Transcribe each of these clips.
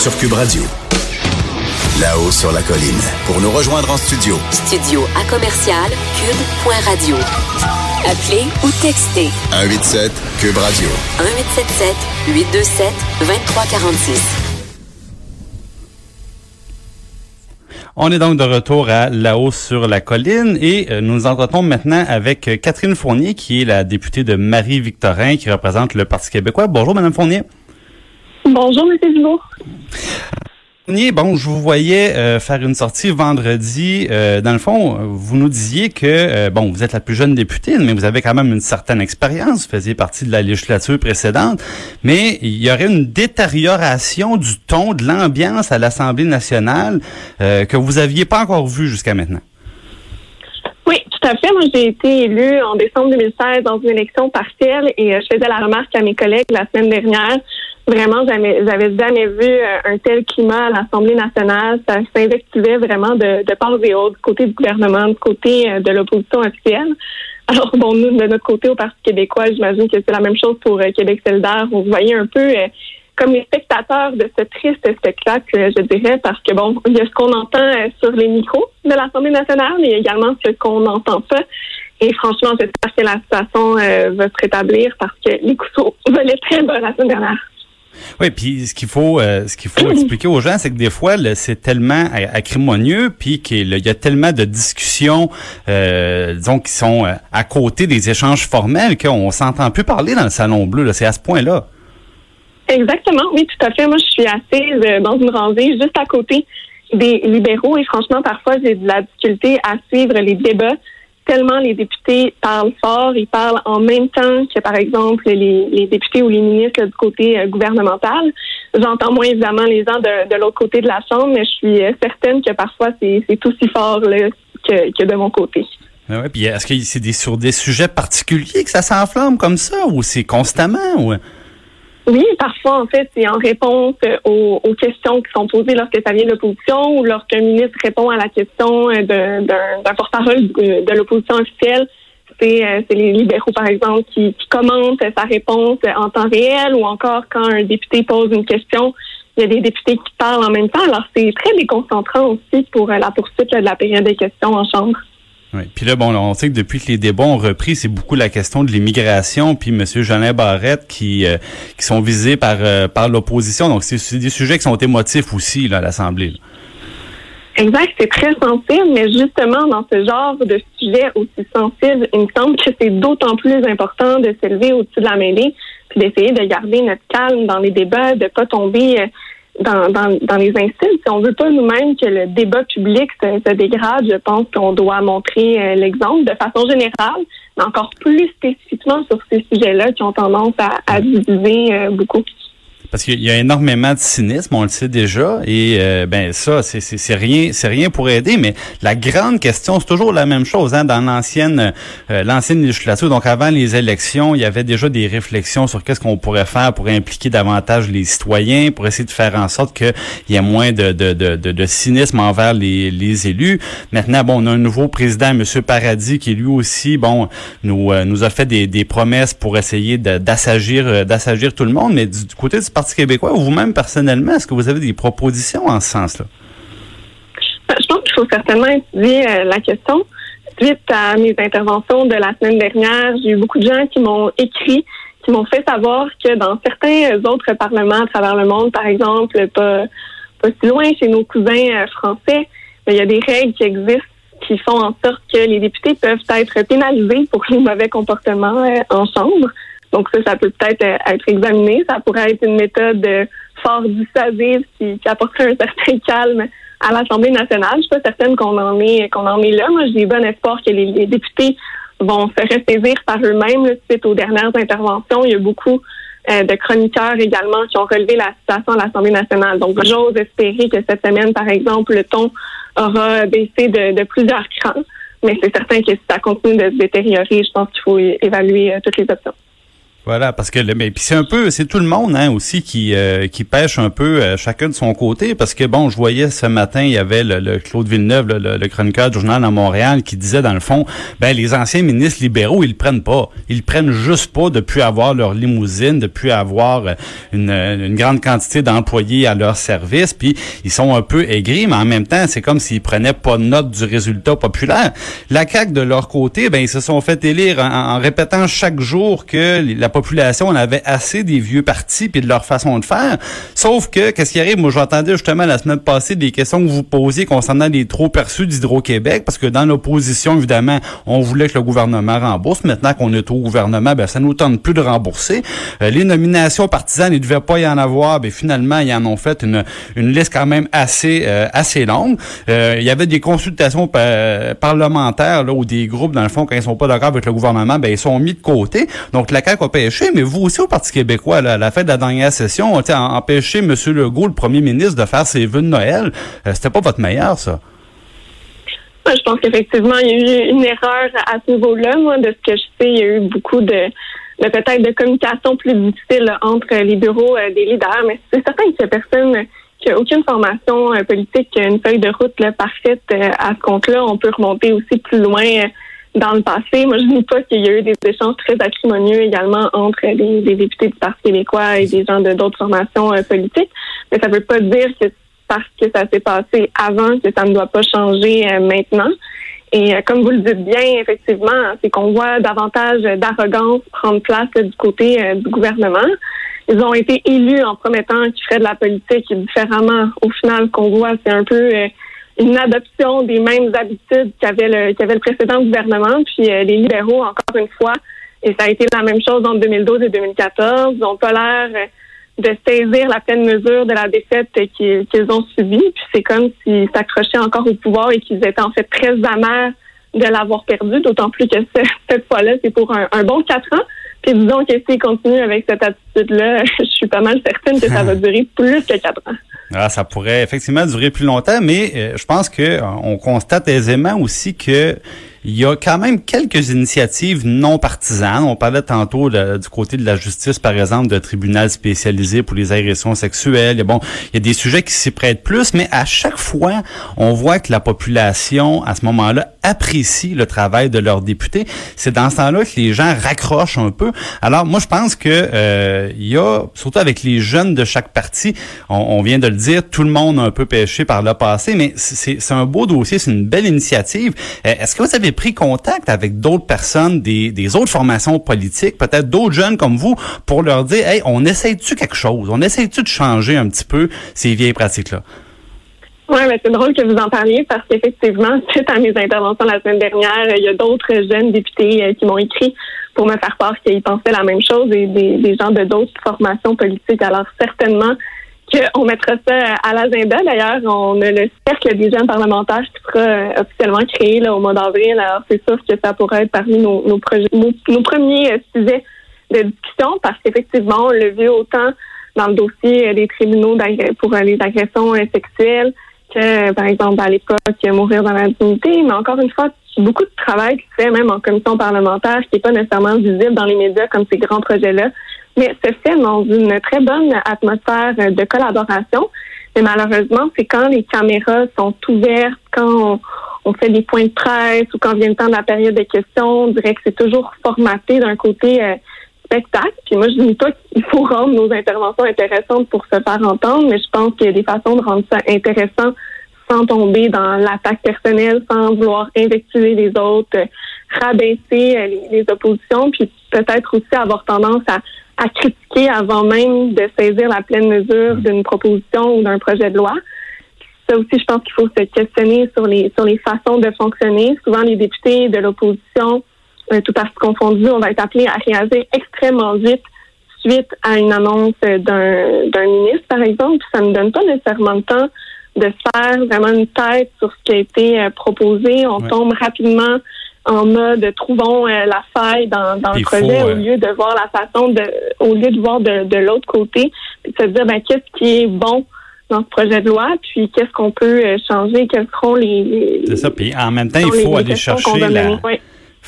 sur Cube Radio. Là-haut sur la colline. Pour nous rejoindre en studio. Studio à commercial cube.radio. Appelez ou textez. 187 Cube Radio. 1877 827 2346. On est donc de retour à La Hausse sur la colline et euh, nous nous entretenons maintenant avec euh, Catherine Fournier, qui est la députée de Marie-Victorin, qui représente le Parti québécois. Bonjour, Madame Fournier. Bonjour, M. Dumont. Bon, je vous voyais euh, faire une sortie vendredi. Euh, dans le fond, vous nous disiez que, euh, bon, vous êtes la plus jeune députée, mais vous avez quand même une certaine expérience. Vous faisiez partie de la législature précédente. Mais il y aurait une détérioration du ton, de l'ambiance à l'Assemblée nationale que vous aviez pas encore vue jusqu'à maintenant. Oui, tout à fait. Moi, j'ai été élue en décembre 2016 dans une élection partielle et je faisais la remarque à mes collègues la semaine dernière Vraiment, j'avais, jamais vu euh, un tel climat à l'Assemblée nationale. Ça s'invectivait vraiment de, de part et autres, du côté du gouvernement, côté euh, de l'opposition officielle. Alors, bon, nous, de notre côté, au Parti québécois, j'imagine que c'est la même chose pour euh, Québec solidaire. Se voyait un peu comme les spectateurs de ce triste spectacle, je dirais, parce que, bon, il y a ce qu'on entend sur les micros de l'Assemblée nationale, mais il y a également ce qu'on n'entend pas. Et franchement, j'espère que la situation va se rétablir parce que les couteaux volaient très bas la semaine dernière. Oui, puis ce qu'il faut, euh, ce qu'il faut expliquer aux gens, c'est que des fois, c'est tellement acrimonieux, puis qu'il y a tellement de discussions, euh, disons, qui sont euh, à côté des échanges formels qu'on s'entend plus parler dans le salon bleu. C'est à ce point-là. Exactement, oui, tout à fait. Moi, je suis assise dans une rangée juste à côté des libéraux et franchement, parfois, j'ai de la difficulté à suivre les débats tellement les députés parlent fort, ils parlent en même temps que, par exemple, les, députés ou les ministres du côté euh, gouvernemental. J'entends moins évidemment les gens de, l'autre côté de la Chambre, mais je suis euh, certaine que parfois c'est aussi fort que, de mon côté. Ah puis est-ce que c'est sur des sujets particuliers que ça s'enflamme comme ça ou c'est constamment ou oui, parfois, en fait, c'est en réponse euh, aux, questions qui sont posées lorsque ça vient de l'opposition ou lorsqu'un ministre répond à la question euh, d'un porte-parole de, l'opposition officielle. Euh, c'est les libéraux, par exemple, qui, commentent sa réponse en temps réel ou encore quand un député pose une question, il y a des députés qui parlent en même temps. Alors, c'est très déconcentrant aussi pour la poursuite de la période des questions en Chambre. Oui. Puis là, bon, on sait que depuis que les débats ont repris, c'est beaucoup la question de l'immigration, puis M. Jeanin Barrette qui euh, qui sont visés par euh, par l'opposition. Donc, c'est des sujets qui sont émotifs aussi là, à l'Assemblée. Exact, c'est très sensible, mais justement, dans ce genre de sujet aussi sensible, il me semble que c'est d'autant plus important de s'élever au-dessus de la mêlée, puis d'essayer de garder notre calme dans les débats, de pas tomber... Euh, dans, dans, dans, les insultes. Si on veut pas nous-mêmes que le débat public se, dégrade, je pense qu'on doit montrer euh, l'exemple de façon générale, mais encore plus spécifiquement sur ces sujets-là qui ont tendance à, à diviser euh, beaucoup. Parce qu'il y a énormément de cynisme, on le sait déjà, et euh, ben ça, c'est rien, c'est rien pour aider. Mais la grande question, c'est toujours la même chose. Hein, dans l'ancienne, euh, l'ancienne législature, donc avant les élections, il y avait déjà des réflexions sur qu'est-ce qu'on pourrait faire pour impliquer davantage les citoyens, pour essayer de faire en sorte qu'il y ait moins de, de, de, de, cynisme envers les, les élus. Maintenant, bon, on a un nouveau président, M. Paradis, qui lui aussi, bon, nous euh, nous a fait des, des promesses pour essayer d'assagir, d'assagir tout le monde. Mais du, côté du Parti québécois ou vous-même personnellement, est-ce que vous avez des propositions en ce sens-là? Ben, je pense qu'il faut certainement étudier euh, la question. Suite à mes interventions de la semaine dernière, j'ai eu beaucoup de gens qui m'ont écrit, qui m'ont fait savoir que dans certains autres parlements à travers le monde, par exemple, pas, pas si loin chez nos cousins euh, français, ben, il y a des règles qui existent qui font en sorte que les députés peuvent être pénalisés pour les mauvais comportements euh, en chambre. Donc ça, ça peut peut-être euh, être examiné. Ça pourrait être une méthode euh, fort dissuasive qui, qui apporterait un certain calme à l'Assemblée nationale. Je suis pas certaine qu'on en est qu'on en est là. Moi, j'ai bon espoir que les, députés vont se ressaisir par eux-mêmes suite aux dernières interventions. Il y a beaucoup euh, de chroniqueurs également qui ont relevé la situation à l'Assemblée nationale. Donc, j'ose espérer que cette semaine, par exemple, le ton aura baissé de, de plusieurs crans. Mais c'est certain que si ça continue de se détériorer, je pense qu'il faut évaluer toutes les options. Voilà, parce que le, mais c'est un peu, c'est tout le monde hein, aussi qui euh, qui pêche un peu euh, chacun de son côté, parce que bon, je voyais ce matin, il y avait le, Claude Villeneuve, le, le, chroniqueur du journal à Montréal, qui disait dans le fond, ben les anciens ministres libéraux, ils le prennent pas, ils le prennent juste pas depuis avoir leur limousine, depuis avoir euh, une, une grande quantité d'employés à leur service, puis ils sont un peu aigris, mais en même temps, c'est comme s'ils prenaient pas note du résultat populaire. La CAQ de leur côté, ben ils se sont fait élire en, en répétant chaque jour que la population on avait assez des vieux partis puis de leur façon de faire. Sauf que, qu'est-ce qui arrive? Moi, j'entendais justement la semaine passée des questions que vous posiez concernant les trop perçus d'Hydro-Québec, parce que dans l'opposition, évidemment, on voulait que le gouvernement rembourse. Maintenant qu'on est au gouvernement, ben, ça nous tente plus de rembourser. Euh, les nominations partisanes, il devait pas y en avoir. Ben, finalement, ils en ont fait une, une liste quand même assez, euh, assez longue. Euh, il y avait des consultations parlementaires, là, où des groupes, dans le fond, quand ils sont pas d'accord avec le gouvernement, ben, ils sont mis de côté. Donc, la CAQ a mais vous aussi au Parti québécois, à la fin de la dernière session, empêché M. Legault, le premier ministre, de faire ses vœux de Noël. Euh, c'était pas votre meilleur, ça? Je pense qu'effectivement, il y a eu une erreur à ce niveau-là. Moi, de ce que je sais, il y a eu beaucoup de, peut-être de communication plus difficile entre les bureaux euh, des leaders, mais c'est certain qu'il y a aucune formation euh, politique, une feuille de route parfaite à ce compte-là. On peut remonter aussi plus loin dans le passé. Moi, je ne dis pas qu'il y a eu des échanges très acrimonieux également entre les, députés du Parti québécois et des gens de d'autres formations euh, politiques, mais ça ne veut pas dire que parce que ça s'est passé avant que ça ne doit pas changer euh, maintenant. Et euh, comme vous le dites bien, effectivement, c'est qu'on voit davantage d'arrogance prendre place du côté du gouvernement. Ils ont été élus en promettant qu'ils feraient de la politique différemment. Au final, ce qu'on voit, c'est un peu une adoption des mêmes habitudes qu'avait le, qu'avait le précédent gouvernement. Puis euh, les libéraux, encore une fois, et ça a été la même chose en 2012 et 2014, n'ont pas l'air de saisir la pleine mesure de la défaite qu'ils, ont subie. Puis c'est comme s'ils s'accrochaient encore au pouvoir et qu'ils étaient en fait très amers de l'avoir perdu, d'autant plus que cette fois-là, c'est pour un, un bon quatre ans. Puis disons que s'ils continuent avec cette attitude-là, je suis pas mal certaine que ça va durer plus que quatre ans. Ah, ça pourrait effectivement durer plus longtemps, mais euh, je pense que euh, on constate aisément aussi que il y a quand même quelques initiatives non partisanes. On parlait tantôt du côté de la justice, par exemple, de tribunal spécialisé pour les agressions sexuelles. bon, il y a des sujets qui s'y prêtent plus, mais à chaque fois, on voit que la population, à ce moment-là, apprécie le travail de leurs députés. C'est dans ce temps-là que les gens raccrochent un peu. Alors, moi, je pense que euh, il y a, surtout avec les jeunes de chaque parti, on, vient de le dire, tout le monde a un peu pêché par le passé, mais c'est un beau dossier, c'est une belle initiative. Euh, est-ce que vous avez pris contact avec d'autres personnes des, des autres formations politiques, peut-être d'autres jeunes comme vous, pour leur dire, hey, on essaye-tu quelque chose? On essaye-tu de changer un petit peu ces vieilles pratiques-là? Oui, mais c'est drôle que vous en parliez parce qu'effectivement, suite à mes interventions la semaine dernière, il y a d'autres jeunes députés euh, qui m'ont écrit pour me faire part qu'ils pensaient la même chose et des, des gens de d'autres formations politiques. Alors certainement, qu'on mettra ça à l'agenda. D'ailleurs, on a le cercle des jeunes parlementaires qui sera euh, officiellement créé là, au mois d'avril. Alors, c'est sûr que ça pourrait être parmi nos, nos, nos, premiers euh, sujets de discussion parce qu'effectivement, on l'a vu autant dans le dossier euh, des tribunaux pour les agressions sexuelles que, par exemple, à l'époque, mourir dans la dignité. Mais encore une fois, beaucoup de travail qui se fait même en commission parlementaire qui n'est pas nécessairement visible dans les médias comme ces grands projets-là mais se fait dans une très bonne atmosphère de collaboration. Mais malheureusement, c'est quand les caméras sont ouvertes, quand on, fait des points de presse ou quand vient le temps de la période de questions, on dirait que c'est toujours formaté d'un côté euh, spectacle. Puis moi, je dis pas qu'il faut rendre nos interventions intéressantes pour se faire entendre, mais je pense qu'il y a des façons de rendre ça intéressant sans tomber dans l'attaque personnelle, sans vouloir invectiver les autres, rabaisser euh, les, les oppositions, puis peut-être aussi avoir tendance à à critiquer avant même de saisir la pleine mesure d'une proposition ou d'un projet de loi. Ça aussi, je pense qu'il faut se questionner sur les sur les façons de fonctionner. Souvent, les députés de l'opposition, euh, tout parti confondu, on va être appelés à réagir extrêmement vite suite à une annonce d'un d'un ministre, par exemple. Ça ne donne pas nécessairement le temps de faire vraiment une tête sur ce qui a été euh, proposé. On tombe rapidement en mode trouvons euh, la faille dans, dans le projet au lieu de voir la façon de au lieu de voir de, de l'autre côté. Puis de se dire ben qu'est-ce qui est bon dans ce projet de loi puis qu'est-ce qu'on peut euh, changer quels seront les, c'est ça puis en même temps il faut aller chercher la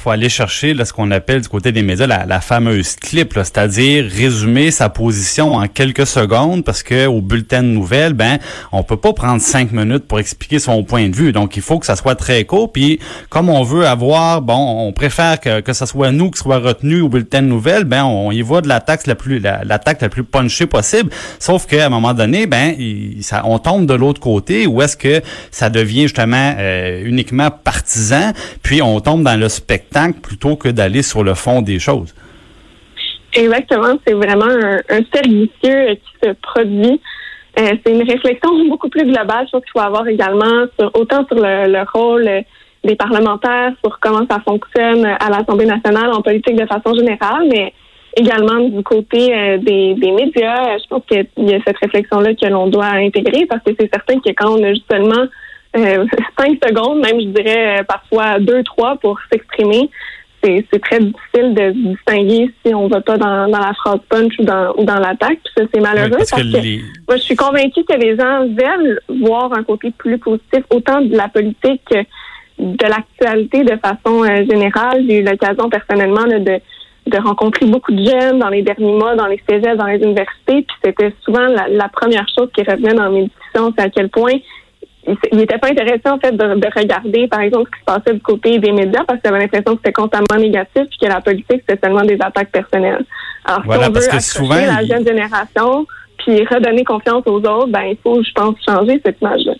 faut aller chercher là, ce qu'on appelle du côté des médias la, la fameuse clip, c'est-à-dire résumer sa position en quelques secondes parce que au bulletin de nouvelles, ben on peut pas prendre cinq minutes pour expliquer son point de vue. Donc il faut que ça soit très court. Puis comme on veut avoir, bon, on préfère que, que ça soit nous qui soit retenu au bulletin de nouvelles, ben on y va de l'attaque la plus l'attaque la, plus punchée possible. Sauf qu'à un moment donné, ben il, ça, on tombe de l'autre côté où est-ce que ça devient justement euh, uniquement partisan, puis on tombe dans le plutôt que d'aller sur le fond des choses. Exactement, c'est vraiment un, un cercle qui se produit. Euh, c'est une réflexion beaucoup plus globale. Je pense qu'il faut avoir également autant sur le, rôle des parlementaires, sur comment ça fonctionne à l'Assemblée nationale en politique de façon générale, mais également du côté euh, des, médias. Je pense qu'il y a cette réflexion-là que l'on doit intégrer parce que c'est certain que quand on a justement euh, cinq secondes, même je dirais euh, parfois deux, trois pour s'exprimer. C'est, très difficile de distinguer si on va pas dans, dans la phrase punch ou dans, ou dans l'attaque. ça, c'est malheureux parce, que, moi, je suis convaincue que les gens veulent voir un côté plus positif, autant de la politique que de l'actualité de façon euh, générale. J'ai eu l'occasion personnellement de, de rencontrer beaucoup de jeunes dans les derniers mois, dans les cégeps, dans les universités. Puis c'était souvent la, la première chose qui revenait dans mes discussions, c'est à quel point il n'était pas intéressé en fait de, regarder, par exemple, ce qui se passait du côté des médias parce qu'il avait l'impression que c'était constamment négatif puis que la politique c'était seulement des attaques personnelles. Alors si on veut souvent, la jeune génération puis redonner confiance aux autres, ben il faut, je pense, changer cette image-là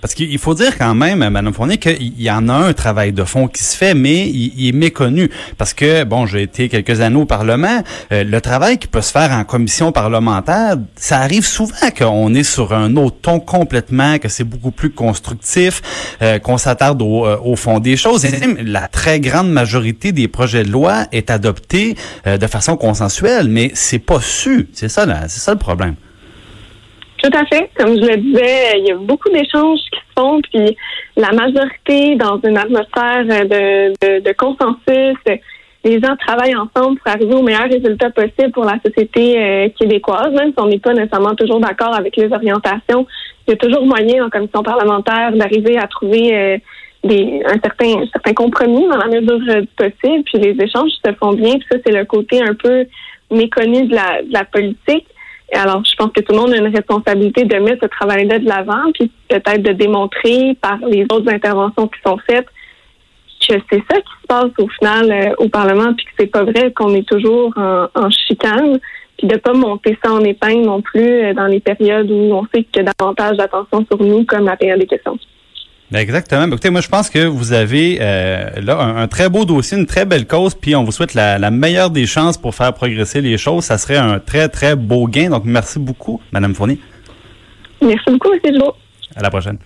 parce qu'il faut dire quand même, Mme Fournier, qu'il y en a un travail de fond qui se fait, mais il, est méconnu. Parce que, bon, j'ai été quelques années au Parlement, euh, le travail qui peut se faire en commission parlementaire, ça arrive souvent qu'on est sur un autre ton complètement, que c'est beaucoup plus constructif, euh, qu'on s'attarde au, euh, fond des choses. La très grande majorité des projets de loi est adoptée de façon consensuelle, mais c'est pas su. C'est ça, c'est ça le problème. Tout à fait. Comme je le disais, il y a beaucoup d'échanges qui se font, puis la majorité dans une atmosphère de, de, de, consensus. Les gens travaillent ensemble pour arriver au meilleur résultat possible pour la société euh, québécoise, même si on n'est pas nécessairement toujours d'accord avec les orientations. Il y a toujours moyen en commission parlementaire d'arriver à trouver euh, des, un certain, certain compromis dans la mesure du possible. Puis les échanges se font bien. Puis ça, c'est le côté un peu méconnu de la, de la politique. Alors, je pense que tout le monde a une responsabilité de mettre ce travail-là de l'avant, puis peut-être de démontrer par les autres interventions qui sont faites que c'est ça qui se passe au final euh, au Parlement, puis que c'est pas vrai qu'on est toujours en, chicane, puis de pas monter ça en épingle non plus euh, dans les périodes où on sait qu'il y a davantage d'attention sur nous, comme la période des questions. Exactement. Ben, écoutez, moi, je pense que vous avez euh, là un, très beau dossier, une très belle cause, puis on vous souhaite la, la, meilleure des chances pour faire progresser les choses. Ça serait un très, très beau gain. Donc, merci beaucoup, Madame Fournier. Merci beaucoup, M. Joe. À la prochaine.